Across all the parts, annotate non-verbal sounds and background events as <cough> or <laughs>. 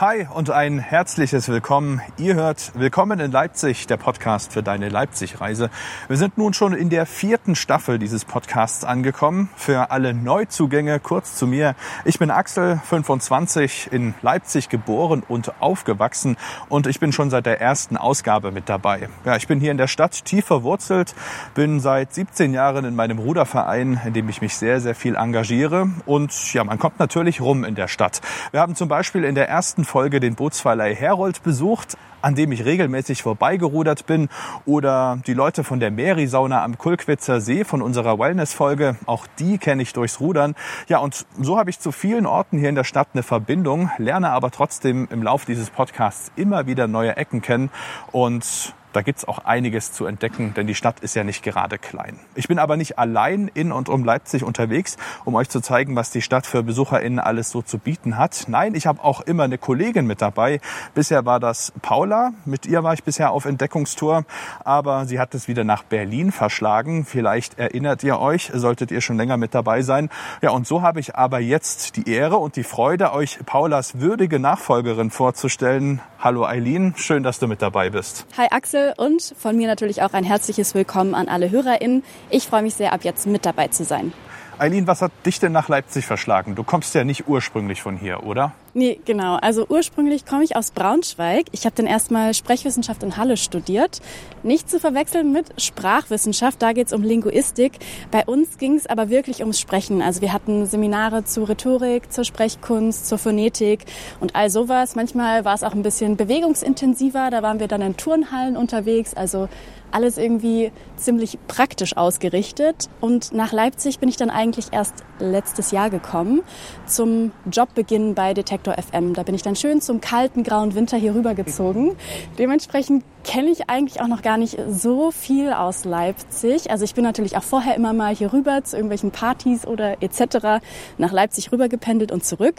Hi und ein herzliches Willkommen. Ihr hört Willkommen in Leipzig, der Podcast für deine Leipzig-Reise. Wir sind nun schon in der vierten Staffel dieses Podcasts angekommen. Für alle Neuzugänge kurz zu mir. Ich bin Axel, 25, in Leipzig geboren und aufgewachsen und ich bin schon seit der ersten Ausgabe mit dabei. Ja, ich bin hier in der Stadt tief verwurzelt, bin seit 17 Jahren in meinem Ruderverein, in dem ich mich sehr, sehr viel engagiere und ja, man kommt natürlich rum in der Stadt. Wir haben zum Beispiel in der ersten Folge den Bootsverleih Herold besucht, an dem ich regelmäßig vorbeigerudert bin. Oder die Leute von der Meri-Sauna am Kulkwitzer See von unserer Wellness-Folge, auch die kenne ich durchs Rudern. Ja, und so habe ich zu vielen Orten hier in der Stadt eine Verbindung, lerne aber trotzdem im Lauf dieses Podcasts immer wieder neue Ecken kennen. Und da gibt's auch einiges zu entdecken, denn die Stadt ist ja nicht gerade klein. Ich bin aber nicht allein in und um Leipzig unterwegs, um euch zu zeigen, was die Stadt für BesucherInnen alles so zu bieten hat. Nein, ich habe auch immer eine Kollegin mit dabei. Bisher war das Paula. Mit ihr war ich bisher auf Entdeckungstour, aber sie hat es wieder nach Berlin verschlagen. Vielleicht erinnert ihr euch, solltet ihr schon länger mit dabei sein. Ja, und so habe ich aber jetzt die Ehre und die Freude, euch Paulas würdige Nachfolgerin vorzustellen. Hallo Eileen, schön, dass du mit dabei bist. Hi Axel und von mir natürlich auch ein herzliches Willkommen an alle HörerInnen. Ich freue mich sehr, ab jetzt mit dabei zu sein. Eileen, was hat dich denn nach Leipzig verschlagen? Du kommst ja nicht ursprünglich von hier, oder? Nee, genau. Also ursprünglich komme ich aus Braunschweig. Ich habe dann erstmal Sprechwissenschaft in Halle studiert. Nicht zu verwechseln mit Sprachwissenschaft, da geht es um Linguistik. Bei uns ging es aber wirklich ums Sprechen. Also wir hatten Seminare zu Rhetorik, zur Sprechkunst, zur Phonetik und all sowas. Manchmal war es auch ein bisschen bewegungsintensiver. Da waren wir dann in Turnhallen unterwegs. Also alles irgendwie ziemlich praktisch ausgerichtet. Und nach Leipzig bin ich dann eigentlich erst letztes Jahr gekommen zum Jobbeginn bei Detektor FM. Da bin ich dann schön zum kalten grauen Winter hier rübergezogen. Dementsprechend kenne ich eigentlich auch noch gar nicht so viel aus Leipzig. Also ich bin natürlich auch vorher immer mal hier rüber zu irgendwelchen Partys oder etc. nach Leipzig rüber gependelt und zurück.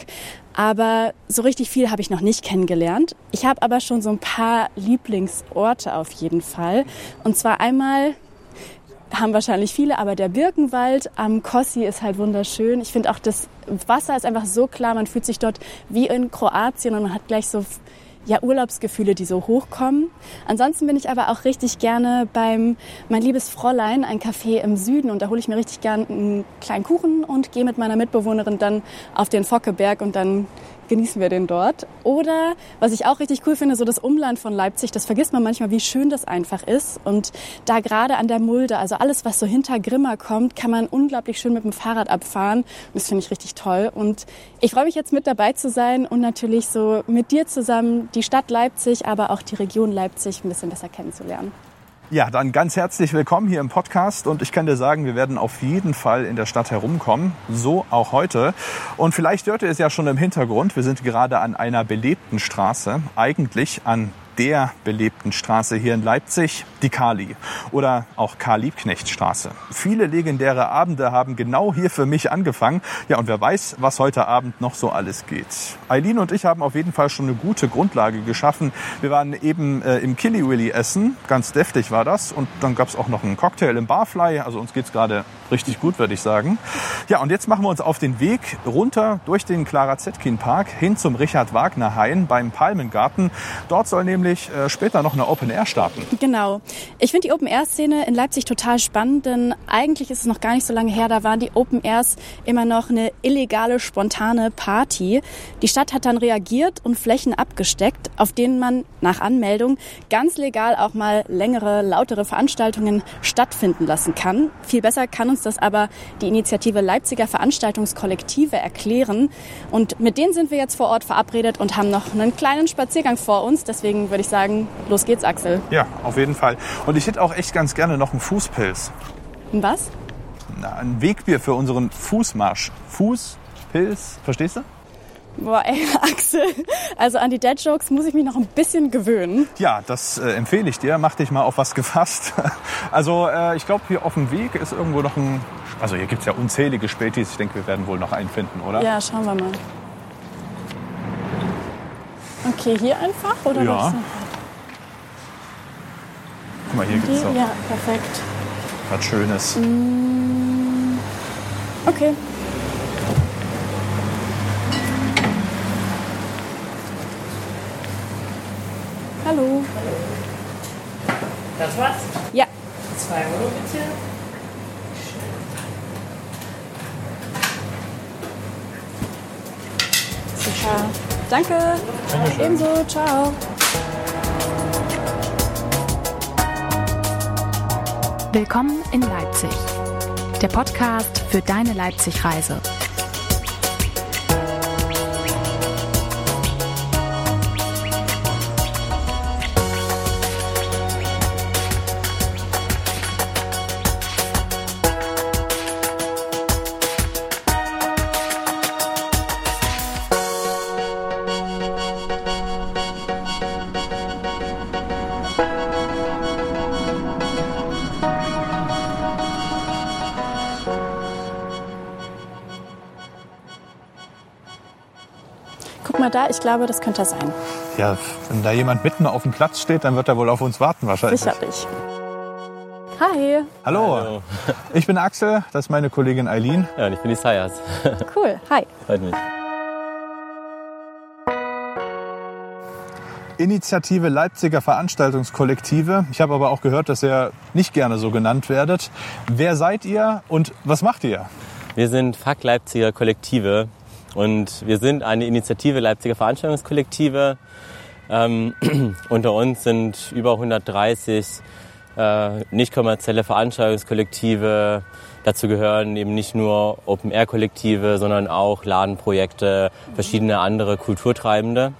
Aber so richtig viel habe ich noch nicht kennengelernt. Ich habe aber schon so ein paar Lieblingsorte auf jeden Fall. Und zwar einmal haben wahrscheinlich viele, aber der Birkenwald am Kossi ist halt wunderschön. Ich finde auch das Wasser ist einfach so klar, man fühlt sich dort wie in Kroatien und man hat gleich so ja, Urlaubsgefühle, die so hochkommen. Ansonsten bin ich aber auch richtig gerne beim Mein liebes Fräulein, ein Café im Süden. Und da hole ich mir richtig gern einen kleinen Kuchen und gehe mit meiner Mitbewohnerin dann auf den Fockeberg und dann genießen wir den dort. Oder was ich auch richtig cool finde, so das Umland von Leipzig, das vergisst man manchmal, wie schön das einfach ist. Und da gerade an der Mulde, also alles, was so hinter Grimma kommt, kann man unglaublich schön mit dem Fahrrad abfahren. Das finde ich richtig toll. Und ich freue mich jetzt mit dabei zu sein und natürlich so mit dir zusammen die Stadt Leipzig, aber auch die Region Leipzig ein bisschen besser kennenzulernen. Ja, dann ganz herzlich willkommen hier im Podcast und ich kann dir sagen, wir werden auf jeden Fall in der Stadt herumkommen, so auch heute. Und vielleicht hört ihr es ja schon im Hintergrund, wir sind gerade an einer belebten Straße, eigentlich an der belebten Straße hier in Leipzig, die Kali oder auch Karl-Liebknecht-Straße. Viele legendäre Abende haben genau hier für mich angefangen. Ja, und wer weiß, was heute Abend noch so alles geht. Eileen und ich haben auf jeden Fall schon eine gute Grundlage geschaffen. Wir waren eben äh, im Killy Willy essen, ganz deftig war das. Und dann gab es auch noch einen Cocktail im Barfly. Also uns geht's gerade richtig gut, würde ich sagen. Ja, und jetzt machen wir uns auf den Weg runter durch den Clara Zetkin Park hin zum Richard Wagner Hain beim Palmengarten. Dort soll nämlich nämlich äh, später noch eine Open Air starten. Genau. Ich finde die Open Air Szene in Leipzig total spannend, denn eigentlich ist es noch gar nicht so lange her, da waren die Open Airs immer noch eine illegale, spontane Party. Die Stadt hat dann reagiert und Flächen abgesteckt, auf denen man nach Anmeldung ganz legal auch mal längere, lautere Veranstaltungen stattfinden lassen kann. Viel besser kann uns das aber die Initiative Leipziger Veranstaltungskollektive erklären. Und mit denen sind wir jetzt vor Ort verabredet und haben noch einen kleinen Spaziergang vor uns. Deswegen würde würde ich sagen, los geht's, Axel. Ja, auf jeden Fall. Und ich hätte auch echt ganz gerne noch einen Fußpilz. Ein was? Na, ein Wegbier für unseren Fußmarsch. Fußpilz, verstehst du? Boah, ey, <laughs> Axel. Also an die Dead-Jokes muss ich mich noch ein bisschen gewöhnen. Ja, das äh, empfehle ich dir. Mach dich mal auf was gefasst. <laughs> Also äh, ich glaube, hier auf dem Weg ist irgendwo noch ein... Also hier gibt es ja unzählige Spätis. Ich denke, wir werden wohl noch einen finden, oder? Ja, schauen wir mal. Okay, hier einfach? Oder ja. Guck mal, hier gibt es Ja, perfekt. Was Schönes. Mm, okay. Hallo. Das war's? Ja. Zwei Euro bitte. Super. Danke. Ebenso. Ciao. Willkommen in Leipzig. Der Podcast für deine Leipzig-Reise. Guck mal da, ich glaube, das könnte er sein. Ja, wenn da jemand mitten auf dem Platz steht, dann wird er wohl auf uns warten wahrscheinlich. Sicherlich. Hi. Hallo. <laughs> ich bin Axel, das ist meine Kollegin Eileen. Ja, und ich bin die Sayas. <laughs> Cool. Hi. Freut mich. Initiative Leipziger Veranstaltungskollektive. Ich habe aber auch gehört, dass ihr nicht gerne so genannt werdet. Wer seid ihr und was macht ihr? Wir sind Fuck Leipziger Kollektive und wir sind eine Initiative Leipziger Veranstaltungskollektive. Ähm, <clears throat> unter uns sind über 130 äh, nicht kommerzielle Veranstaltungskollektive. Dazu gehören eben nicht nur Open-Air-Kollektive, sondern auch Ladenprojekte, verschiedene andere Kulturtreibende.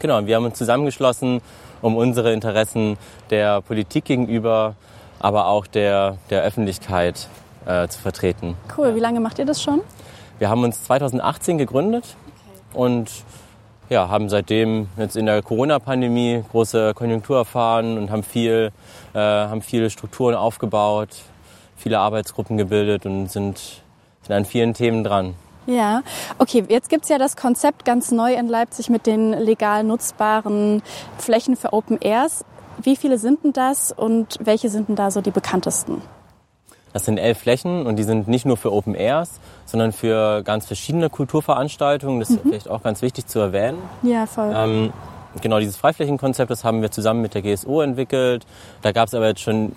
Genau, wir haben uns zusammengeschlossen, um unsere Interessen der Politik gegenüber, aber auch der, der Öffentlichkeit äh, zu vertreten. Cool. Wie lange macht ihr das schon? Wir haben uns 2018 gegründet und ja, haben seitdem jetzt in der Corona-Pandemie große Konjunktur erfahren und haben viel, äh, haben viele Strukturen aufgebaut, viele Arbeitsgruppen gebildet und sind, sind an vielen Themen dran. Ja, okay, jetzt gibt's ja das Konzept ganz neu in Leipzig mit den legal nutzbaren Flächen für Open Airs. Wie viele sind denn das und welche sind denn da so die bekanntesten? Das sind elf Flächen und die sind nicht nur für Open Airs, sondern für ganz verschiedene Kulturveranstaltungen. Das ist vielleicht auch ganz wichtig zu erwähnen. Ja, voll. Ähm, genau, dieses Freiflächenkonzept, das haben wir zusammen mit der GSO entwickelt. Da gab es aber jetzt schon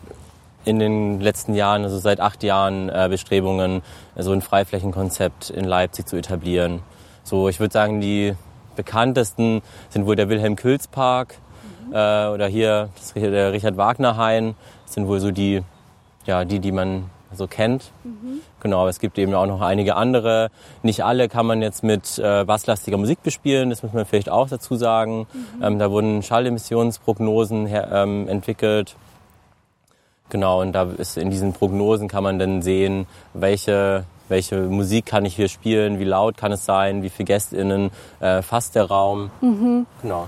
in den letzten Jahren, also seit acht Jahren, äh, Bestrebungen, so ein Freiflächenkonzept in Leipzig zu etablieren. So, ich würde sagen, die bekanntesten sind wohl der Wilhelm Külz Park äh, oder hier das, der Richard Wagner Hain. Das sind wohl so die, ja, die, die man so kennt. Genau, aber es gibt eben auch noch einige andere. Nicht alle kann man jetzt mit äh, basslastiger Musik bespielen, das muss man vielleicht auch dazu sagen. Ähm, da wurden Schallemissionsprognosen her, ähm, entwickelt. Genau, und da ist in diesen Prognosen kann man dann sehen, welche, welche Musik kann ich hier spielen, wie laut kann es sein, wie viele GästInnen äh, fasst der Raum. Genau.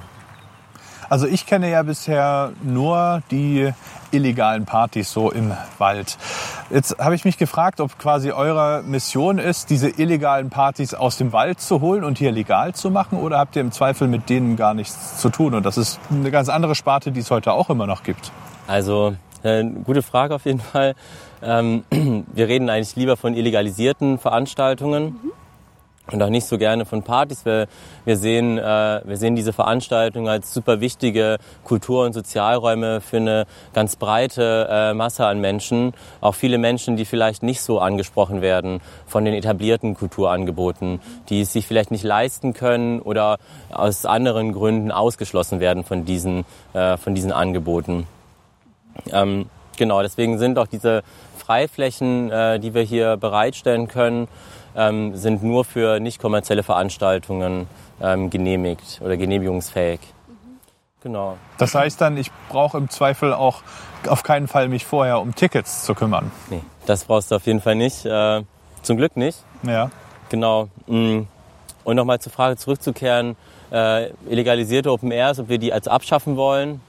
Also ich kenne ja bisher nur die illegalen Partys so im Wald. Jetzt habe ich mich gefragt, ob quasi eure Mission ist, diese illegalen Partys aus dem Wald zu holen und hier legal zu machen oder habt ihr im Zweifel mit denen gar nichts zu tun? Und das ist eine ganz andere Sparte, die es heute auch immer noch gibt. Also, äh, gute Frage auf jeden Fall. Ähm, <clears throat> wir reden eigentlich lieber von illegalisierten Veranstaltungen und auch nicht so gerne von Partys. Wir, wir, sehen, äh, wir sehen diese Veranstaltungen als super wichtige Kultur- und Sozialräume für eine ganz breite äh, Masse an Menschen. Auch viele Menschen, die vielleicht nicht so angesprochen werden von den etablierten Kulturangeboten, die es sich vielleicht nicht leisten können oder aus anderen Gründen ausgeschlossen werden von diesen, äh, von diesen Angeboten. Ähm, genau, deswegen sind auch diese Freiflächen, äh, die wir hier bereitstellen können, ähm, sind nur für nicht kommerzielle Veranstaltungen ähm, genehmigt oder genehmigungsfähig. Genau. Das heißt dann, ich brauche im Zweifel auch auf keinen Fall mich vorher um Tickets zu kümmern. Nee, das brauchst du auf jeden Fall nicht. Äh, zum Glück nicht. Ja. Genau. mm. Und nochmal zur Frage zurückzukehren, äh, illegalisierte Open Airs, ob wir die als abschaffen wollen.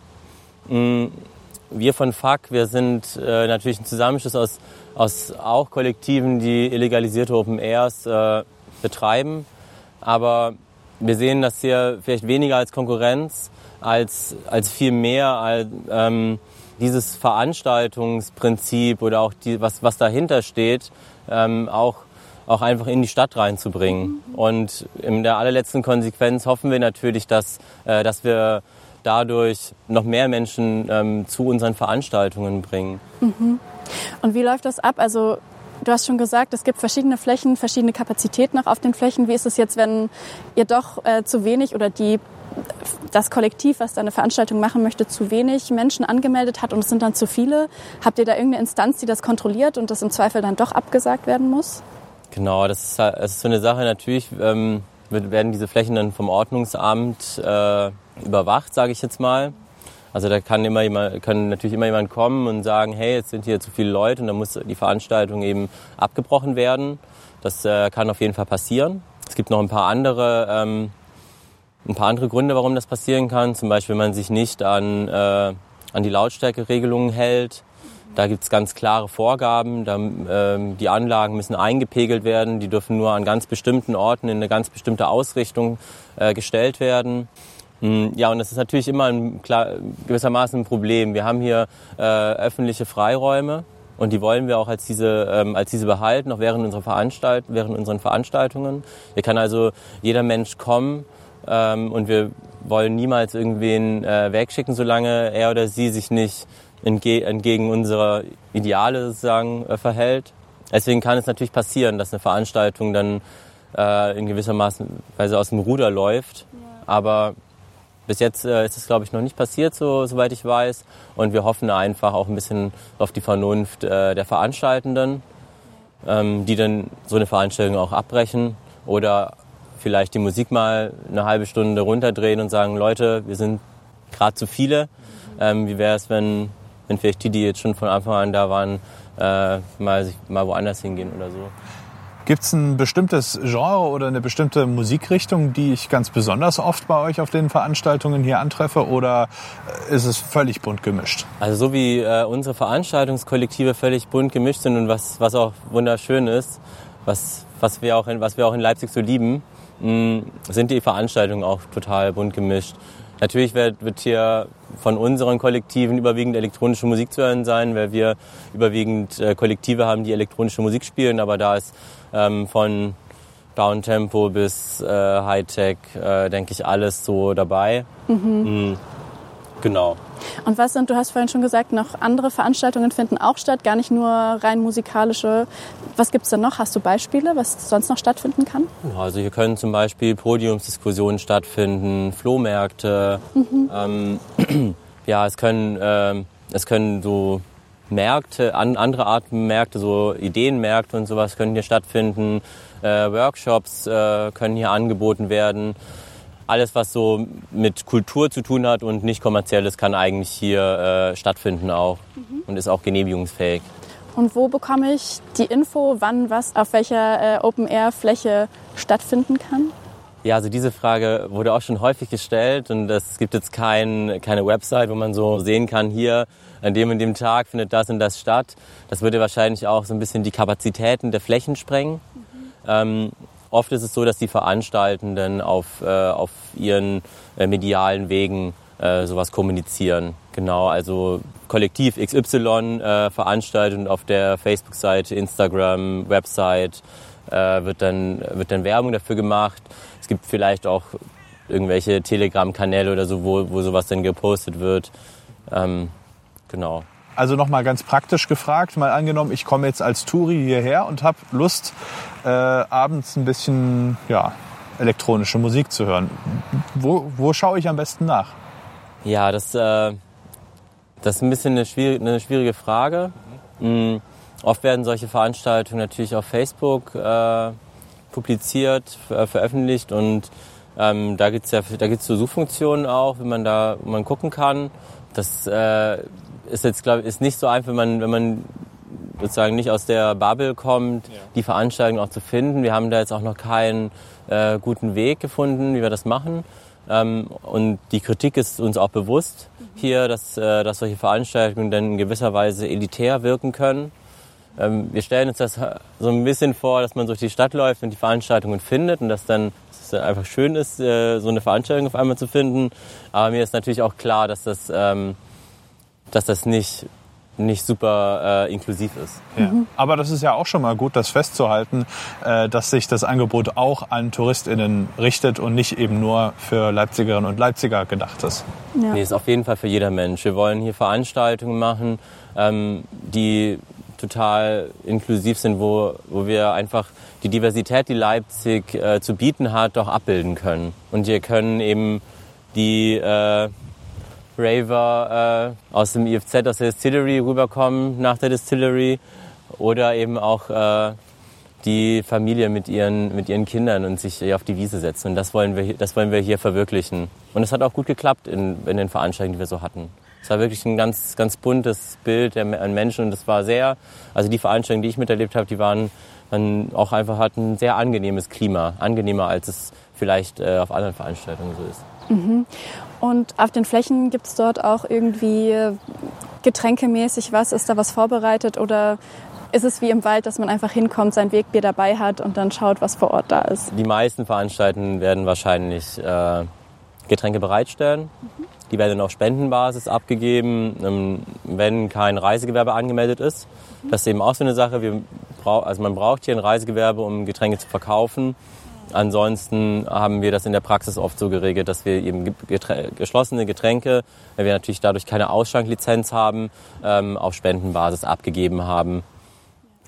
Wir von FAK, wir sind äh, natürlich ein Zusammenschluss aus, aus auch Kollektiven, die illegalisierte Open Airs äh, betreiben. Aber wir sehen das hier vielleicht weniger als Konkurrenz, als, als viel mehr als, ähm, dieses Veranstaltungsprinzip oder auch die, was, was dahinter steht, ähm, auch, auch einfach in die Stadt reinzubringen. Und in der allerletzten Konsequenz hoffen wir natürlich, dass, äh, dass wir dadurch noch mehr Menschen ähm, zu unseren Veranstaltungen bringen. Mhm. Und wie läuft das ab? Also du hast schon gesagt, es gibt verschiedene Flächen, verschiedene Kapazitäten auch auf den Flächen. Wie ist es jetzt, wenn ihr doch äh, zu wenig oder die das Kollektiv, was da eine Veranstaltung machen möchte, zu wenig Menschen angemeldet hat und es sind dann zu viele? Habt ihr da irgendeine Instanz, die das kontrolliert und das im Zweifel dann doch abgesagt werden muss? Genau, das ist, das ist so eine Sache. Natürlich ähm, werden diese Flächen dann vom Ordnungsamt äh, überwacht, sage ich jetzt mal. Also da kann, immer jemand, kann natürlich immer jemand kommen und sagen, hey, jetzt sind hier zu viele Leute und dann muss die Veranstaltung eben abgebrochen werden. Das äh, kann auf jeden Fall passieren. Es gibt noch ein paar andere, ähm, ein paar andere Gründe, warum das passieren kann. Zum Beispiel, wenn man sich nicht an, äh, an die Lautstärkeregelungen hält. Da gibt es ganz klare Vorgaben. Da, ähm, die Anlagen müssen eingepegelt werden. Die dürfen nur an ganz bestimmten Orten in eine ganz bestimmte Ausrichtung äh, gestellt werden. Hm, ja, und das ist natürlich immer ein, klar, gewissermaßen ein Problem. Wir haben hier äh, öffentliche Freiräume und die wollen wir auch als diese, ähm, als diese behalten, auch während, unserer Veranstalt während unseren Veranstaltungen. Hier kann also jeder Mensch kommen ähm, und wir wollen niemals irgendwen äh, wegschicken, solange er oder sie sich nicht entge entgegen unserer Ideale sozusagen äh, verhält. Deswegen kann es natürlich passieren, dass eine Veranstaltung dann äh, in gewisser Weise aus dem Ruder läuft. Ja. Aber bis jetzt äh, ist es, glaube ich, noch nicht passiert, so, soweit ich weiß. Und wir hoffen einfach auch ein bisschen auf die Vernunft äh, der Veranstaltenden, ähm, die dann so eine Veranstaltung auch abbrechen oder vielleicht die Musik mal eine halbe Stunde runterdrehen und sagen, Leute, wir sind gerade zu viele. Ähm, wie wäre es, wenn, wenn vielleicht die, die jetzt schon von Anfang an da waren, äh, mal, mal woanders hingehen oder so? Gibt es ein bestimmtes Genre oder eine bestimmte Musikrichtung, die ich ganz besonders oft bei euch auf den Veranstaltungen hier antreffe oder ist es völlig bunt gemischt? Also so wie äh, unsere Veranstaltungskollektive völlig bunt gemischt sind und was, was auch wunderschön ist, was, was, wir auch in, was wir auch in Leipzig so lieben, mh, mm, sind die Veranstaltungen auch total bunt gemischt. Natürlich wird, wird hier von unseren Kollektiven überwiegend elektronische Musik zu hören sein, weil wir überwiegend äh, Kollektive haben, die elektronische Musik spielen, aber da ist ähm, von Downtempo bis äh, Hightech, äh, denke ich, alles so dabei. Mhm. Mhm. Genau. Und was sind, du hast vorhin schon gesagt, noch andere Veranstaltungen finden auch statt, gar nicht nur rein musikalische. Was gibt es denn noch? Hast du Beispiele, was sonst noch stattfinden kann? Also hier können zum Beispiel Podiumsdiskussionen stattfinden, Flohmärkte. Mhm. Ähm, <clears throat> ja, es können, äh, es können so Märkte, an, andere Arten Märkte, so Ideenmärkte und sowas können hier stattfinden. Äh, Workshops äh, können hier angeboten werden. Alles, was so mit Kultur zu tun hat und nicht kommerzielles, kann eigentlich hier äh, stattfinden auch mhm. und ist auch genehmigungsfähig. Und wo bekomme ich die Info, wann was auf welcher äh, Open-Air-Fläche stattfinden kann? Ja, also diese Frage wurde auch schon häufig gestellt und es gibt jetzt kein, keine Website, wo man so sehen kann, hier an dem und dem Tag findet das und das statt. Das würde wahrscheinlich auch so ein bisschen die Kapazitäten der Flächen sprengen. Mhm. Ähm, oft ist es so, dass die Veranstaltenden auf, äh, auf ihren äh, medialen Wegen äh, sowas kommunizieren. Genau, also Kollektiv XY äh, veranstaltet und auf der Facebook-Seite, Instagram, Website äh, wird, dann, wird dann Werbung dafür gemacht. Es gibt vielleicht auch irgendwelche Telegram-Kanäle oder so, wo, wo sowas dann gepostet wird. Ähm, Genau. Also nochmal ganz praktisch gefragt, mal angenommen, ich komme jetzt als Touri hierher und habe Lust, äh, abends ein bisschen ja, elektronische Musik zu hören. Wo, wo schaue ich am besten nach? Ja, das, äh, das ist ein bisschen eine schwierige, eine schwierige Frage. Mhm. Oft werden solche Veranstaltungen natürlich auf Facebook äh, publiziert, ver veröffentlicht und ähm, da gibt es ja, da gibt's so Suchfunktionen auch, wenn man da man gucken kann. Das äh, ist jetzt, glaube ich, ist nicht so einfach, wenn man, wenn man sozusagen nicht aus der Bubble kommt, ja. die Veranstaltung auch zu finden. Wir haben da jetzt auch noch keinen äh, guten Weg gefunden, wie wir das machen. Ähm, und die Kritik ist uns auch bewusst mhm. hier, dass, äh, dass solche Veranstaltungen dann in gewisser Weise elitär wirken können. Ähm, wir stellen uns das so ein bisschen vor, dass man durch die Stadt läuft und die Veranstaltungen findet und dass dann dass es einfach schön ist, äh, so eine Veranstaltung auf einmal zu finden. Aber mir ist natürlich auch klar, dass das ähm, dass das nicht nicht super äh, inklusiv ist. Ja. Aber das ist ja auch schon mal gut, das festzuhalten, äh, dass sich das Angebot auch an TouristInnen richtet und nicht eben nur für Leipzigerinnen und Leipziger gedacht ist. Ja. Nee, ist auf jeden Fall für jeder Mensch. Wir wollen hier Veranstaltungen machen, ähm, die total inklusiv sind, wo, wo wir einfach die Diversität, die Leipzig äh, zu bieten hat, auch abbilden können. Und hier können eben die äh, Raver äh, aus dem IFZ, aus der Distillery rüberkommen nach der Distillery oder eben auch äh, die Familie mit ihren, mit ihren Kindern und sich auf die Wiese setzen. Und das wollen wir, das wollen wir hier verwirklichen. Und es hat auch gut geklappt in, in den Veranstaltungen, die wir so hatten. Es war wirklich ein ganz, ganz buntes Bild an Menschen und es war sehr, also die Veranstaltungen, die ich miterlebt habe, die waren, waren auch einfach hatten ein sehr angenehmes Klima, angenehmer als es vielleicht äh, auf anderen Veranstaltungen so ist. Und auf den Flächen gibt es dort auch irgendwie äh, getränkemäßig was? Ist da was vorbereitet oder ist es wie im Wald, dass man einfach hinkommt, sein Wegbier dabei hat und dann schaut, was vor Ort da ist? Die meisten Veranstaltungen werden wahrscheinlich äh, Getränke bereitstellen. Die werden auf Spendenbasis abgegeben, ähm, wenn kein Reisegewerbe angemeldet ist. Das ist eben auch so eine Sache. Wir brau also man braucht hier ein Reisegewerbe, um Getränke zu verkaufen. Ansonsten haben wir das in der Praxis oft so geregelt, dass wir eben ge- geträ geschlossene Getränke, weil wir natürlich dadurch keine Ausschanklizenz haben, ähm, auf Spendenbasis abgegeben haben.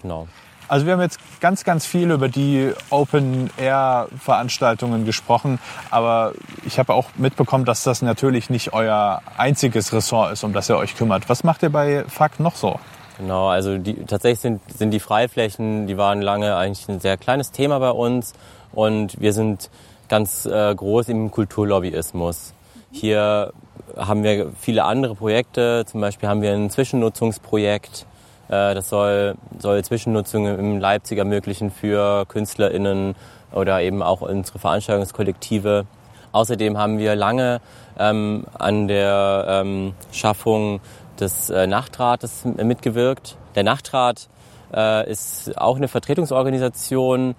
Genau. Also wir haben jetzt ganz, ganz viel über die Open-Air-Veranstaltungen gesprochen, aber ich habe auch mitbekommen, dass das natürlich nicht euer einziges Ressort ist, um das ihr euch kümmert. Was macht ihr bei FAK noch so? Genau, also die, tatsächlich sind, sind die Freiflächen, die waren lange eigentlich ein sehr kleines Thema bei uns und wir sind ganz äh, groß im Kulturlobbyismus. Hier haben wir viele andere Projekte, zum Beispiel haben wir ein Zwischennutzungsprojekt, äh, das soll, soll Zwischennutzungen im Leipzig ermöglichen für KünstlerInnen oder eben auch unsere Veranstaltungskollektive. Außerdem haben wir lange ähm, an der ähm, Schaffung des äh, Nachtrates mitgewirkt. Der Nachtrat äh, ist auch eine Vertretungsorganisation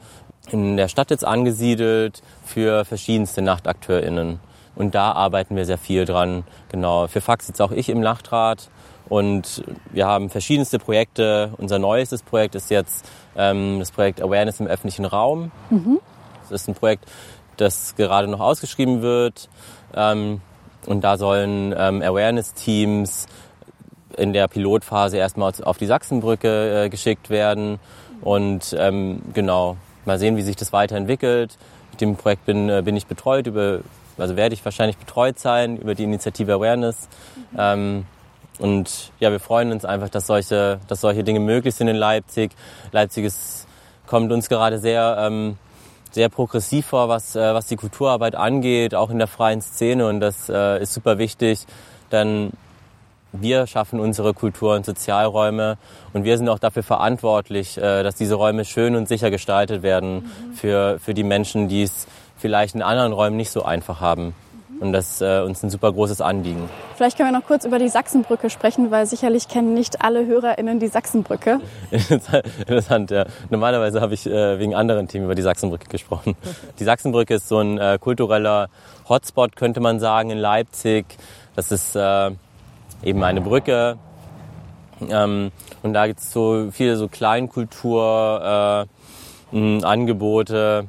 in der Stadt jetzt angesiedelt für verschiedenste NachtakteurInnen. Und da arbeiten wir sehr viel dran. Genau. Für Fax sitze auch ich im Nachtrat. Und wir haben verschiedenste Projekte. Unser neuestes Projekt ist jetzt ähm, das Projekt Awareness im öffentlichen Raum. Das ist ein Projekt, das gerade noch ausgeschrieben wird. Ähm, und da sollen ähm, Awareness-Teams in der Pilotphase erstmal auf die Sachsenbrücke äh, geschickt werden. Und ähm, genau, mal sehen, wie sich das weiterentwickelt. Mit dem Projekt bin, äh, bin ich betreut, über, also werde ich wahrscheinlich betreut sein über die Initiative Awareness. Ähm, und ja, wir freuen uns einfach, dass solche, dass solche Dinge möglich sind in Leipzig. Leipzig ist, kommt uns gerade sehr, ähm, sehr progressiv vor, was, äh, was die Kulturarbeit angeht, auch in der freien Szene. Und das äh, ist super wichtig, denn wir schaffen unsere Kultur- und Sozialräume und wir sind auch dafür verantwortlich, äh, dass diese Räume schön und sicher gestaltet werden für, für die Menschen, die es vielleicht in anderen Räumen nicht so einfach haben. Und das ist äh, uns ein super großes Anliegen. Vielleicht können wir noch kurz über die Sachsenbrücke sprechen, weil sicherlich kennen nicht alle HörerInnen die Sachsenbrücke. <laughs> Interessant, ja. Normalerweise habe ich äh, wegen anderen Themen über die Sachsenbrücke gesprochen. Die Sachsenbrücke ist so ein äh, kultureller Hotspot, könnte man sagen, in Leipzig. Das ist äh, eben eine Brücke. Ähm, und da gibt es so viele so Kleinkultur, äh,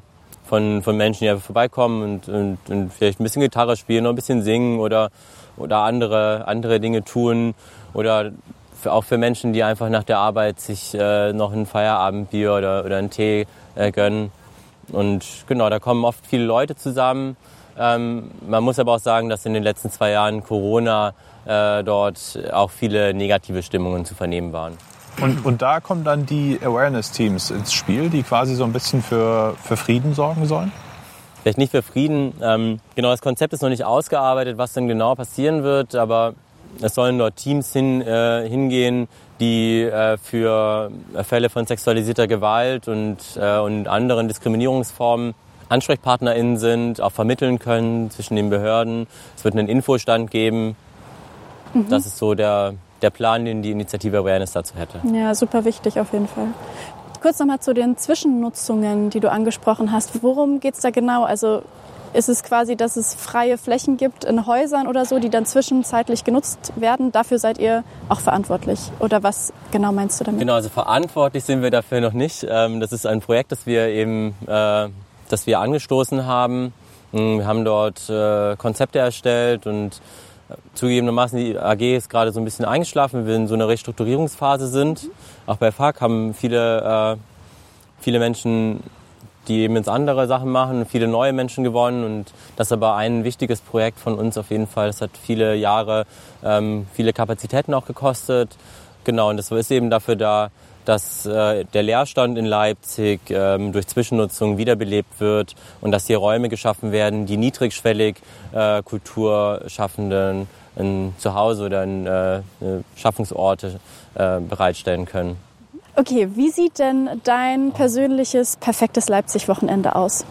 von, von Menschen, die einfach vorbeikommen und, und, und vielleicht ein bisschen Gitarre spielen, oder ein bisschen singen oder, oder andere, andere Dinge tun. Oder für, auch für Menschen, die einfach nach der Arbeit sich äh, noch ein Feierabendbier oder, oder einen Tee äh, gönnen. Und genau, da kommen oft viele Leute zusammen. Ähm, man muss aber auch sagen, dass in den letzten zwei Jahren Corona äh, dort auch viele negative Stimmungen zu vernehmen waren. Und, und da kommen dann die Awareness-Teams ins Spiel, die quasi so ein bisschen für, für Frieden sorgen sollen? Vielleicht nicht für Frieden. Ähm, genau, das Konzept ist noch nicht ausgearbeitet, was denn genau passieren wird, aber es sollen dort Teams hin, äh, hingehen, die äh, für Fälle von sexualisierter Gewalt und, äh, und anderen Diskriminierungsformen AnsprechpartnerInnen sind, auch vermitteln können zwischen den Behörden. Es wird einen Infostand geben. Das ist so der, der Plan, den die Initiative Awareness dazu hätte. Ja, super wichtig auf jeden Fall. Kurz nochmal zu den Zwischennutzungen, die du angesprochen hast. Worum geht's da genau? Also ist es quasi, dass es freie Flächen gibt in Häusern oder so, die dann zwischenzeitlich genutzt werden. Dafür seid ihr auch verantwortlich. Oder was genau meinst du damit? Genau, also verantwortlich sind wir dafür noch nicht. Ähm, das ist ein Projekt, das wir eben, äh, das wir angestoßen haben. Hm, wir haben dort äh, Konzepte erstellt und zugegebenermaßen die AG ist gerade so ein bisschen eingeschlafen, weil wir in so einer Restrukturierungsphase sind. Auch bei FAC haben viele, viele Menschen die eben jetzt andere Sachen machen, viele neue Menschen gewonnen und das ist aber ein wichtiges Projekt von uns auf jeden Fall. Das hat viele Jahre, ähm, viele Kapazitäten auch gekostet. Genau, und das ist eben dafür da, dass äh, der Leerstand in Leipzig ähm, durch Zwischennutzung wiederbelebt wird und dass hier Räume geschaffen werden, die niedrigschwellig äh, Kulturschaffenden ein Zuhause oder ein, äh, Schaffungsorte äh, bereitstellen können. Okay, wie sieht denn dein persönliches perfektes Leipzig-Wochenende aus?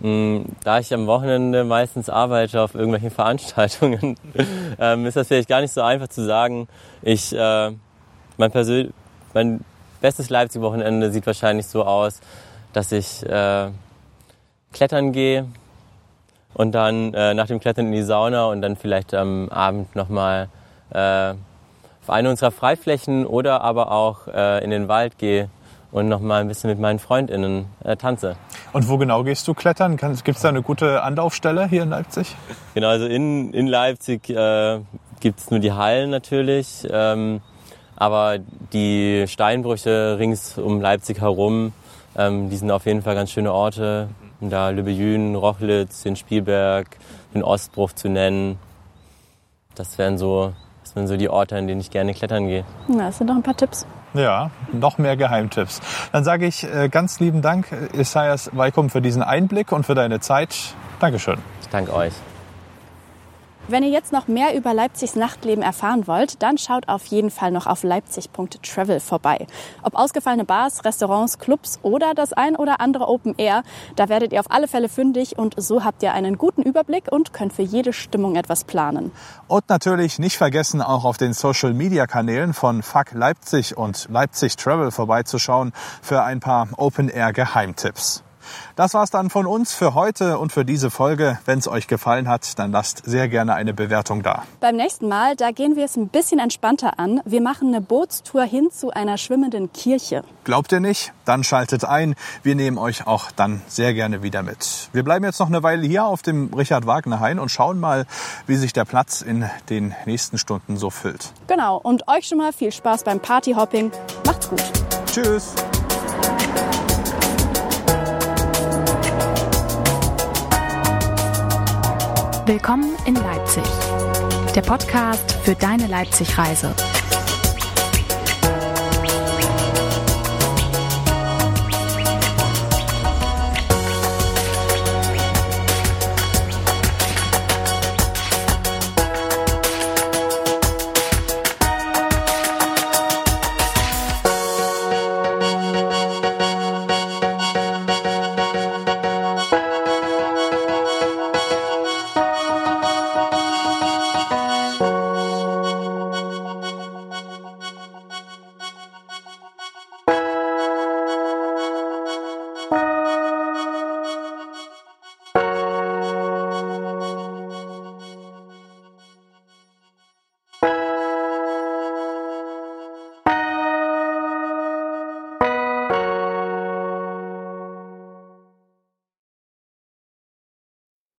Hm, da ich am Wochenende meistens arbeite auf irgendwelchen <laughs> Veranstaltungen, ähm, ist das vielleicht gar nicht so einfach zu sagen. Ich, äh, mein, mein bestes Leipzig-Wochenende sieht wahrscheinlich so aus, dass ich äh, klettern gehe und dann äh, nach dem Klettern in die Sauna und dann vielleicht am Abend nochmal äh, auf eine unserer Freiflächen oder aber auch äh, in den Wald gehe und noch mal ein bisschen mit meinen FreundInnen äh, tanze. Und wo genau gehst du klettern? Gibt es da eine gute Anlaufstelle hier in Leipzig? Genau, also in, in Leipzig äh, gibt es nur die Hallen natürlich, ähm, aber die Steinbrüche rings um Leipzig herum, ähm, die sind auf jeden Fall ganz schöne Orte. Da Lübbejün, Rochlitz, den Spielberg, den Ostbruch zu nennen. Das wären so das sind so die Orte, an denen ich gerne klettern gehe. Na, das sind noch ein paar Tipps. Ja, noch mehr Geheimtipps. Dann sage ich äh, ganz lieben Dank, Isaias Weikum, für diesen Einblick und für deine Zeit. Dankeschön. Ich danke euch. Wenn ihr jetzt noch mehr über Leipzigs Nachtleben erfahren wollt, dann schaut auf jeden Fall noch auf leipzig.travel vorbei. Ob ausgefallene Bars, Restaurants, Clubs oder das ein oder andere Open Air, da werdet ihr auf alle Fälle fündig und so habt ihr einen guten Überblick und könnt für jede Stimmung etwas planen. Und natürlich nicht vergessen, auch auf den Social Media Kanälen von Fuck Leipzig und Leipzig Travel vorbeizuschauen für ein paar Open Air Geheimtipps. Das war's dann von uns für heute und für diese Folge. Wenn es euch gefallen hat, dann lasst sehr gerne eine Bewertung da. Beim nächsten Mal, da gehen wir es ein bisschen entspannter an. Wir machen eine Bootstour hin zu einer schwimmenden Kirche. Glaubt ihr nicht? Dann schaltet ein. Wir nehmen euch auch dann sehr gerne wieder mit. Wir bleiben jetzt noch eine Weile hier auf dem Richard Wagner Hain und schauen mal, wie sich der Platz in den nächsten Stunden so füllt. Genau. Und euch schon mal viel Spaß beim Partyhopping. Macht's gut. Tschüss. Willkommen in Leipzig, der Podcast für deine Leipzig-Reise.